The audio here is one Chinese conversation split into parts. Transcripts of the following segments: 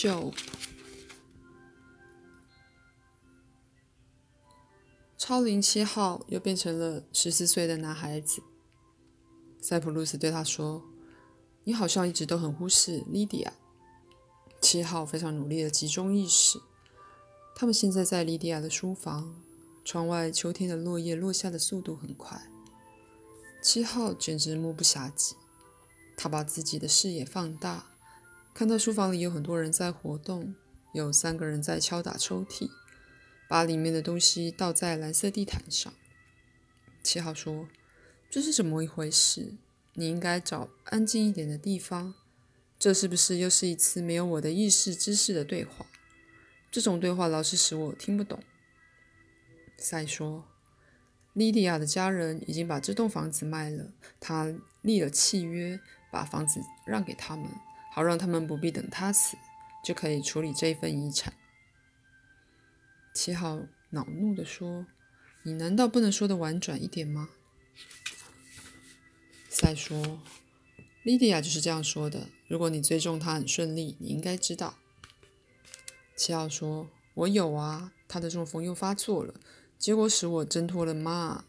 就超龄七号又变成了十四岁的男孩子。塞浦路斯对他说：“你好像一直都很忽视莉迪亚。”七号非常努力的集中意识。他们现在在莉迪亚的书房，窗外秋天的落叶落下的速度很快。七号简直目不暇接，他把自己的视野放大，看到书房里有很多人在活动，有三个人在敲打抽屉。把里面的东西倒在蓝色地毯上。七号说：“这是怎么一回事？你应该找安静一点的地方。这是不是又是一次没有我的意识知识的对话？这种对话老是使我听不懂。”赛说：“莉迪亚的家人已经把这栋房子卖了，他立了契约，把房子让给他们，好让他们不必等他死，就可以处理这一份遗产。”七号恼怒地说：“你难道不能说的婉转一点吗？”赛说：“莉迪亚就是这样说的。如果你追踪她很顺利，你应该知道。”七号说：“我有啊，她的中风又发作了，结果使我挣脱了妈。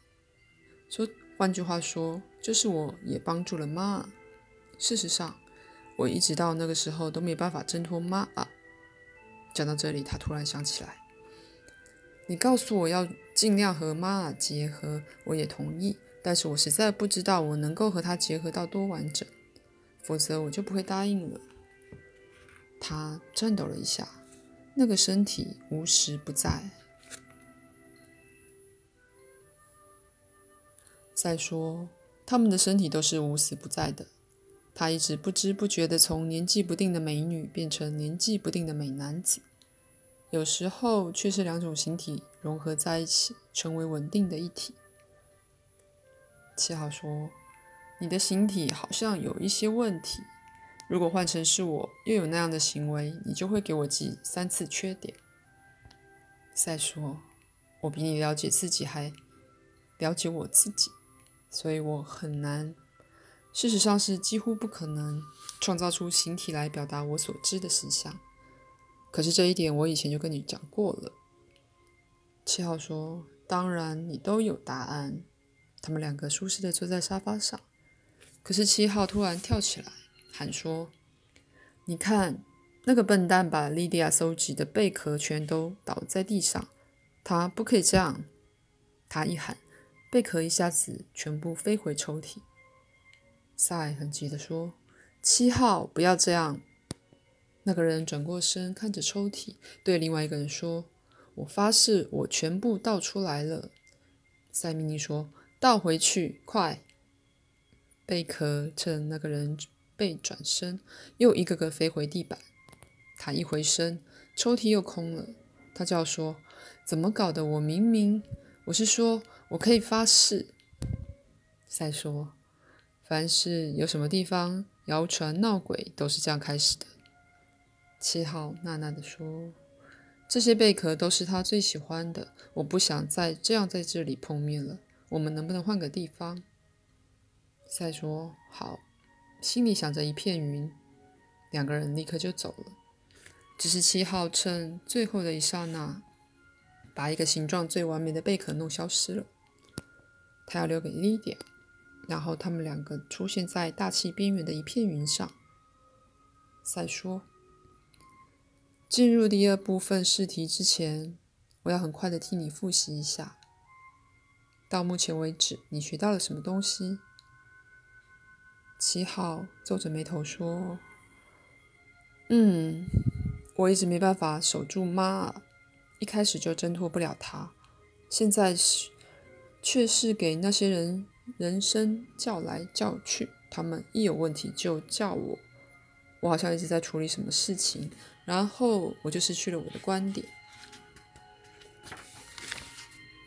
说换句话说，就是我也帮助了妈。事实上，我一直到那个时候都没办法挣脱妈啊。”讲到这里，他突然想起来。你告诉我要尽量和妈妈结合，我也同意。但是我实在不知道我能够和她结合到多完整，否则我就不会答应了。他颤抖了一下，那个身体无时不在。再说，他们的身体都是无时不在的。他一直不知不觉地从年纪不定的美女变成年纪不定的美男子。有时候却是两种形体融合在一起，成为稳定的一体。七号说：“你的形体好像有一些问题。如果换成是我，又有那样的行为，你就会给我记三次缺点。”再说：“我比你了解自己，还了解我自己，所以我很难，事实上是几乎不可能创造出形体来表达我所知的实相。”可是这一点我以前就跟你讲过了。七号说：“当然，你都有答案。”他们两个舒适的坐在沙发上。可是七号突然跳起来喊说：“你看，那个笨蛋把莉迪亚收集的贝壳全都倒在地上。他不可以这样！”他一喊，贝壳一下子全部飞回抽屉。赛很急的说：“七号，不要这样！”那个人转过身，看着抽屉，对另外一个人说：“我发誓，我全部倒出来了。”塞米尼说：“倒回去，快！”贝壳趁那个人背转身，又一个个飞回地板。他一回身，抽屉又空了。他叫说：“怎么搞的？我明明……我是说，我可以发誓。”塞说：“凡是有什么地方谣传闹鬼，都是这样开始的。”七号娜娜的说：“这些贝壳都是他最喜欢的，我不想再这样在这里碰面了。我们能不能换个地方？”赛说：“好。”心里想着一片云，两个人立刻就走了。只是七号趁最后的一刹那，把一个形状最完美的贝壳弄消失了。他要留给莉迪亚，然后他们两个出现在大气边缘的一片云上。赛说。进入第二部分试题之前，我要很快的替你复习一下。到目前为止，你学到了什么东西？七号皱着眉头说：“嗯，我一直没办法守住妈，一开始就挣脱不了她，现在是却是给那些人人生叫来叫去，他们一有问题就叫我，我好像一直在处理什么事情。”然后我就失去了我的观点。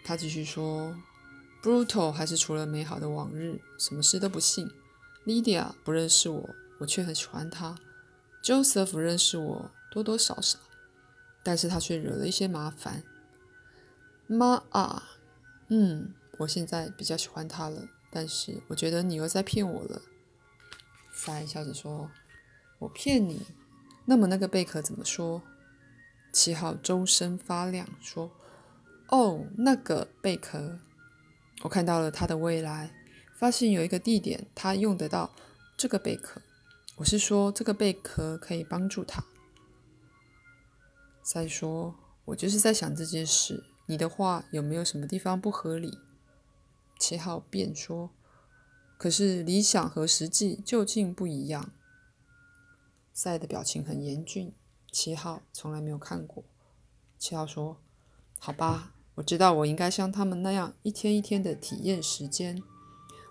他继续说：“Brutal 还是除了美好的往日，什么事都不信。Lydia 不认识我，我却很喜欢他。Joseph 认识我多多少少，但是他却惹了一些麻烦。妈啊，嗯，我现在比较喜欢他了，但是我觉得你又在骗我了。”塞笑着说：“我骗你。”那么那个贝壳怎么说？七号周身发亮，说：“哦，那个贝壳，我看到了他的未来，发现有一个地点，他用得到这个贝壳。我是说，这个贝壳可以帮助他。”再说，我就是在想这件事，你的话有没有什么地方不合理？七号便说：“可是理想和实际究竟不一样。”赛的表情很严峻。七号从来没有看过。七号说：“好吧，我知道我应该像他们那样一天一天的体验时间。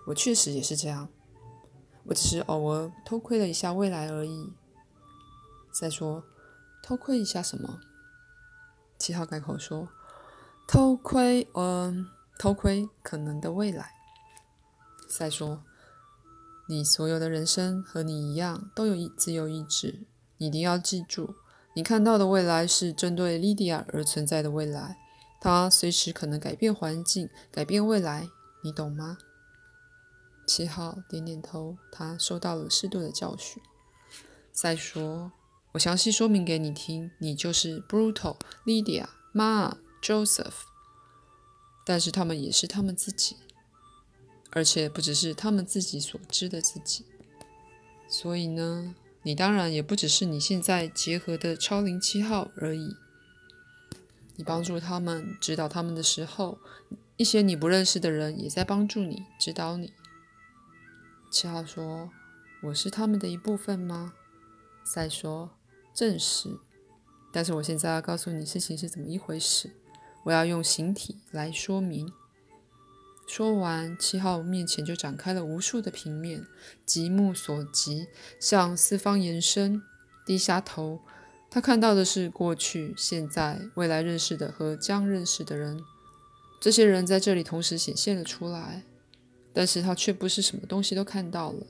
我确实也是这样。我只是偶尔偷窥了一下未来而已。”再说：“偷窥一下什么？”七号改口说：“偷窥，嗯，偷窥可能的未来。”再说：“你所有的人生和你一样都有一自由意志，你一定要记住。”你看到的未来是针对莉迪亚而存在的未来，它随时可能改变环境，改变未来，你懂吗？七号点点头，他受到了适度的教训。再说，我详细说明给你听，你就是 Brutal、Lydia、Ma、Joseph，但是他们也是他们自己，而且不只是他们自己所知的自己。所以呢？你当然也不只是你现在结合的超灵七号而已。你帮助他们、指导他们的时候，一些你不认识的人也在帮助你、指导你。七号说：“我是他们的一部分吗？”赛说：“正是。”但是我现在要告诉你事情是怎么一回事，我要用形体来说明。说完，七号面前就展开了无数的平面，极目所及，向四方延伸。低下头，他看到的是过去、现在、未来认识的和将认识的人。这些人在这里同时显现了出来，但是他却不是什么东西都看到了，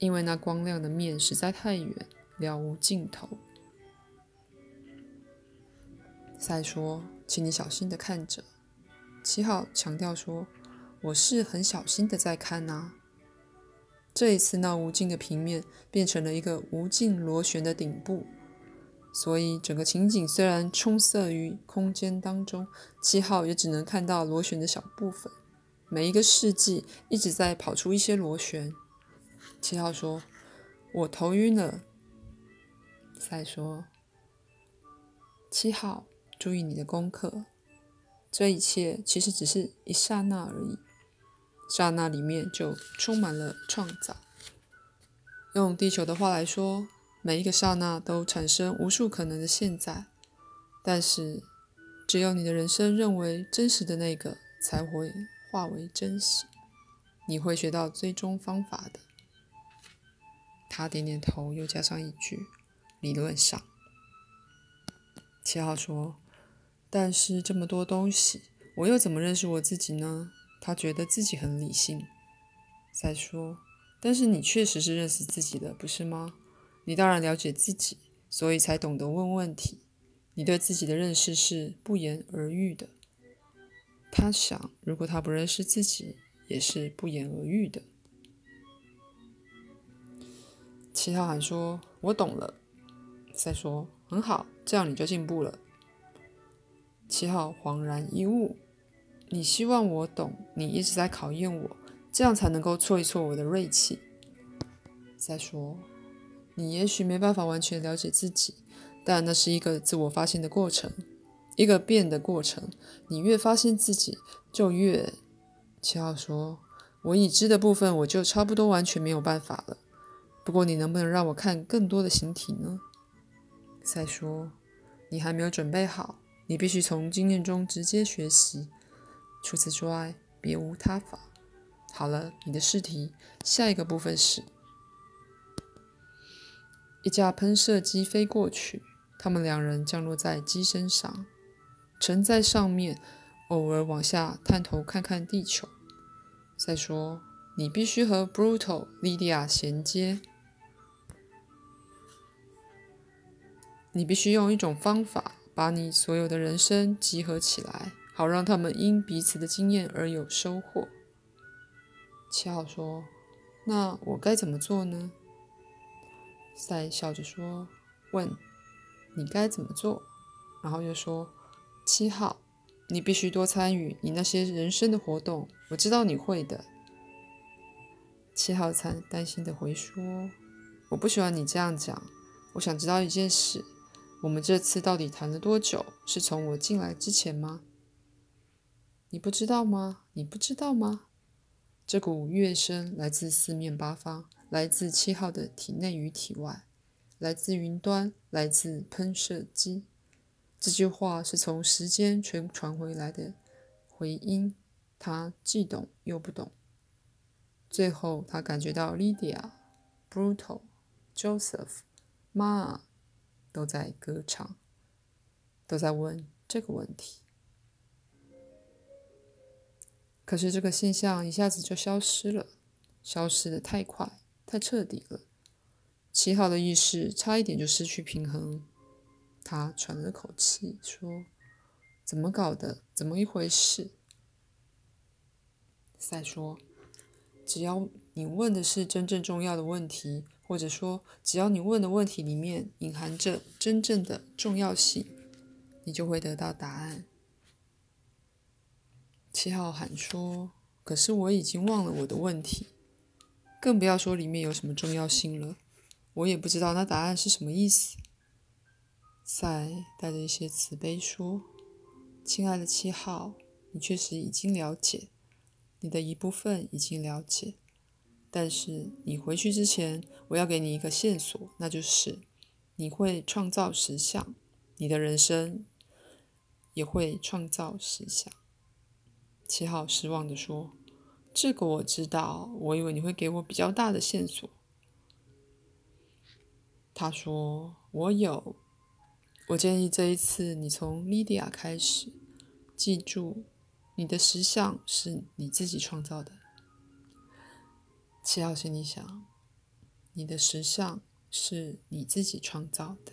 因为那光亮的面实在太远，了无尽头。再说：“请你小心的看着。”七号强调说。我是很小心的在看呐。这一次，那无尽的平面变成了一个无尽螺旋的顶部，所以整个情景虽然充塞于空间当中，七号也只能看到螺旋的小部分。每一个世纪一直在跑出一些螺旋。七号说：“我头晕了。”赛说：“七号，注意你的功课。这一切其实只是一刹那而已。”刹那里面就充满了创造。用地球的话来说，每一个刹那都产生无数可能的现在。但是，只有你的人生认为真实的那个才会化为真实。你会学到追踪方法的。他点点头，又加上一句：“理论上。”七号说：“但是这么多东西，我又怎么认识我自己呢？”他觉得自己很理性。再说，但是你确实是认识自己的，不是吗？你当然了解自己，所以才懂得问问题。你对自己的认识是不言而喻的。他想，如果他不认识自己，也是不言而喻的。七号喊说：“我懂了。”再说：“很好，这样你就进步了。”七号恍然一悟。你希望我懂，你一直在考验我，这样才能够挫一挫我的锐气。再说，你也许没办法完全了解自己，但那是一个自我发现的过程，一个变的过程。你越发现自己，就越……七号说：“我已知的部分，我就差不多完全没有办法了。不过，你能不能让我看更多的形体呢？”再说，你还没有准备好，你必须从经验中直接学习。除此之外，别无他法。好了，你的试题，下一个部分是：一架喷射机飞过去，他们两人降落在机身上，沉在上面，偶尔往下探头看看地球。再说，你必须和 Brutal、莉迪亚衔接，你必须用一种方法把你所有的人生集合起来。好让他们因彼此的经验而有收获。七号说：“那我该怎么做呢？”赛笑着说：“问你该怎么做，然后又说七号，你必须多参与你那些人生的活动，我知道你会的。七号才担心的回说，我不喜欢你这样讲，我想知道一件事，我们这次到底谈了多久？是从我进来之前吗？你不知道吗？你不知道吗？这股乐声来自四面八方，来自七号的体内与体外。来自云端，来自喷射机。这句话是从时间传传回来的回音，他既懂又不懂。最后，他感觉到 Lydia、Brutal、Joseph、Ma 都在歌唱，都在问这个问题。可是，这个现象一下子就消失了，消失的太快，太彻底了。七号的意识差一点就失去平衡，他喘了口气说：“怎么搞的？怎么一回事？”赛说：“只要你问的是真正重要的问题，或者说只要你问的问题里面隐含着真正的重要性，你就会得到答案。”七号喊说：“可是我已经忘了我的问题，更不要说里面有什么重要性了。”我也不知道那答案是什么意思。赛带着一些慈悲说：“亲爱的七号，你确实已经了解，你的一部分已经了解。但是你回去之前，我要给你一个线索，那就是你会创造实相，你的人生也会创造实相。”七号失望的说：“这个我知道，我以为你会给我比较大的线索。”他说：“我有，我建议这一次你从莉迪亚开始，记住，你的实相是你自己创造的。”七号心里想：“你的时尚是你自己创造的。”